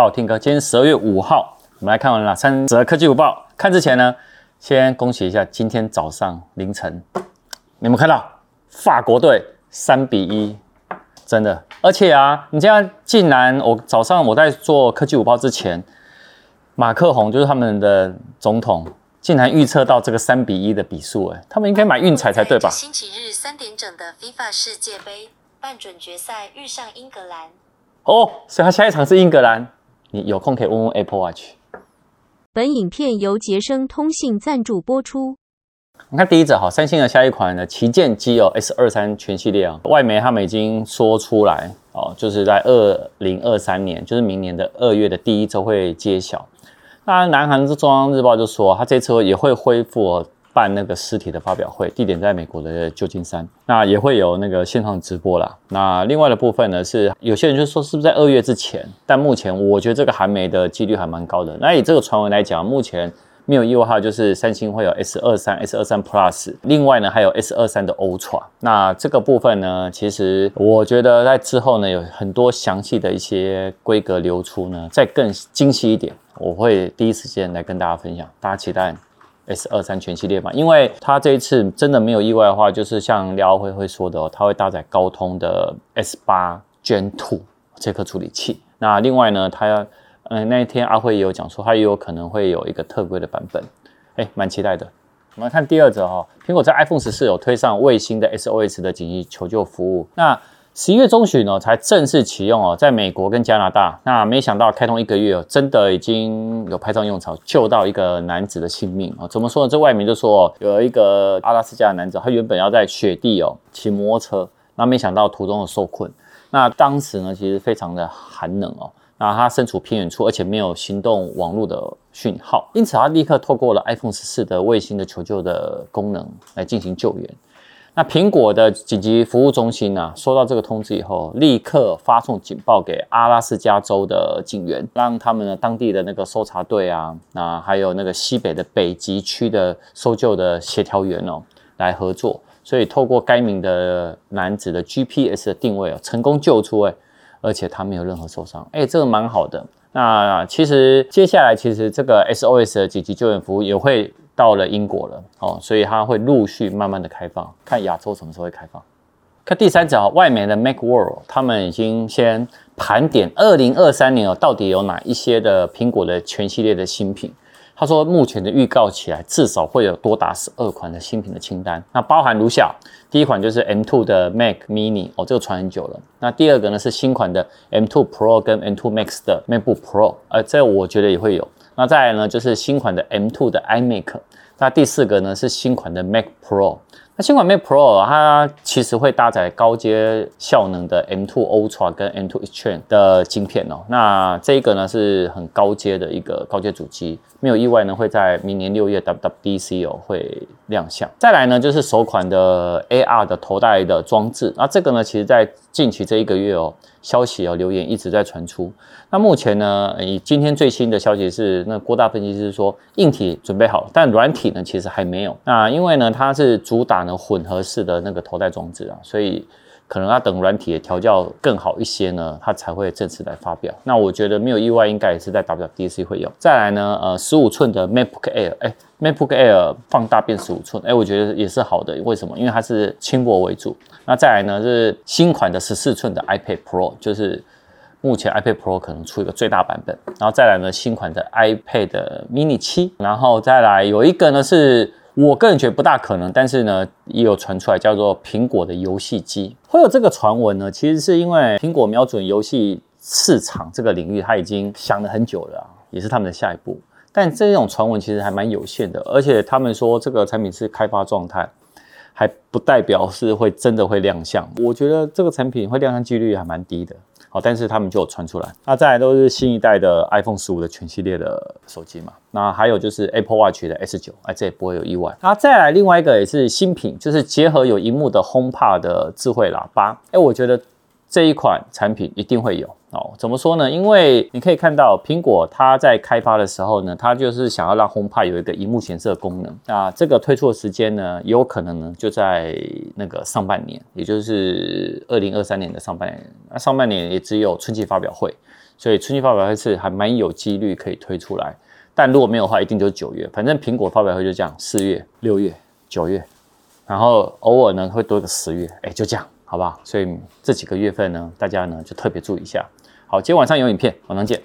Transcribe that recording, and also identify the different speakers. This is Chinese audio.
Speaker 1: 到我 Tim 哥。今天十二月五号，我们来看完了三则科技午报。看之前呢，先恭喜一下，今天早上凌晨，你们看到法国队三比一，真的。而且啊，你这样竟然，我早上我在做科技午报之前，马克宏就是他们的总统，竟然预测到这个三比一的比数，哎，他们应该买运彩才对吧？
Speaker 2: 星期日三点整的 FIFA 世界杯半准决赛遇上英格兰。
Speaker 1: 哦，所以他下一场是英格兰。你有空可以问问 Apple Watch。
Speaker 3: 本影片由杰生通信赞助播出。
Speaker 1: 你看第一则哈，三星的下一款的旗舰机哦，S 二三全系列啊，外媒他们已经说出来哦，就是在二零二三年，就是明年的二月的第一周会揭晓。那南韩的中央日报就说，它这次也会恢复。办那个实体的发表会，地点在美国的旧金山，那也会有那个线上直播啦。那另外的部分呢，是有些人就说是不是在二月之前？但目前我觉得这个还没的几率还蛮高的。那以这个传闻来讲，目前没有意外的话，就是三星会有 S 二三、S 二三 Plus，另外呢还有 S 二三的 Ultra。那这个部分呢，其实我觉得在之后呢有很多详细的一些规格流出呢，再更精细一点，我会第一时间来跟大家分享，大家期待。S 二三全系列嘛，因为它这一次真的没有意外的话，就是像廖辉会说的哦，它会搭载高通的 S 八 Gen Two 这颗处理器。那另外呢，它要嗯那一天阿辉也有讲说，它也有可能会有一个特规的版本，哎，蛮期待的。我们来看第二则哈，苹果在 iPhone 十四有推上卫星的 SOS 的紧急求救服务。那十一月中旬呢，才正式启用哦，在美国跟加拿大。那没想到开通一个月，真的已经有派上用场，救到一个男子的性命啊！怎么说呢？这外面就说哦有一个阿拉斯加的男子，他原本要在雪地哦骑摩托车，那没想到途中有受困。那当时呢，其实非常的寒冷哦，那他身处偏远处，而且没有行动网络的讯号，因此他立刻透过了 iPhone 十四的卫星的求救的功能来进行救援。那苹果的紧急服务中心呢、收到这个通知以后，立刻发送警报给阿拉斯加州的警员，让他们的当地的那个搜查队啊，那还有那个西北的北极区的搜救的协调员哦，来合作。所以透过该名的男子的 GPS 的定位哦，成功救出哎，而且他没有任何受伤，哎，这个蛮好的。那其实接下来其实这个 SOS 的紧急救援服务也会。到了英国了哦，所以它会陆续慢慢的开放，看亚洲什么时候会开放。看第三则，外媒的 Macworld，他们已经先盘点二零二三年哦，到底有哪一些的苹果的全系列的新品。他说目前的预告起来，至少会有多达十二款的新品的清单，那包含如下：第一款就是 M2 的 Mac Mini 哦，这个传很久了。那第二个呢是新款的 M2 Pro 跟 M2 Max 的 MacBook Pro，呃，这我觉得也会有。那再来呢，就是新款的 M2 的 iMac。那第四个呢，是新款的 Mac Pro。那新款 Mac Pro 它其实会搭载高阶效能的 M2 Ultra 跟 M2 Extreme 的晶片哦。那这一个呢是很高阶的一个高阶主机，没有意外呢会在明年六月 WWDC 哦会亮相。再来呢就是首款的 AR 的头戴的装置。那这个呢其实在近期这一个月哦，消息哦留言一直在传出。那目前呢以今天最新的消息是，那郭大分析师说硬体准备好，但软体呢其实还没有。那因为呢它是主打呢。混合式的那个头戴装置啊，所以可能要等软体的调教更好一些呢，它才会正式来发表。那我觉得没有意外，应该也是在 WWDC 会有。再来呢，呃，十五寸的 MacBook Air，哎，MacBook Air 放大变十五寸，哎，我觉得也是好的。为什么？因为它是轻薄为主。那再来呢，是新款的十四寸的 iPad Pro，就是目前 iPad Pro 可能出一个最大版本。然后再来呢，新款的 iPad Mini 七，然后再来有一个呢是。我个人觉得不大可能，但是呢，也有传出来叫做苹果的游戏机会有这个传闻呢。其实是因为苹果瞄准游戏市场这个领域，它已经想了很久了啊，也是他们的下一步。但这种传闻其实还蛮有限的，而且他们说这个产品是开发状态，还不代表是会真的会亮相。我觉得这个产品会亮相几率还蛮低的。好，但是他们就有传出来，那再来都是新一代的 iPhone 十五的全系列的手机嘛，那还有就是 Apple Watch 的 S 九，哎，这也不会有意外。那再来另外一个也是新品，就是结合有荧幕的 HomePod 的智慧喇叭，哎，我觉得这一款产品一定会有。哦，怎么说呢？因为你可以看到苹果它在开发的时候呢，它就是想要让 HomePod 有一个荧幕显示的功能。那这个推出的时间呢，有可能呢就在那个上半年，也就是二零二三年的上半年。那上半年也只有春季发表会，所以春季发表会是还蛮有几率可以推出来。但如果没有的话，一定就是九月。反正苹果发表会就这样，四月、六月、九月，然后偶尔呢会多个十月，哎，就这样，好吧？所以这几个月份呢，大家呢就特别注意一下。好，今天晚上有影片，晚上见。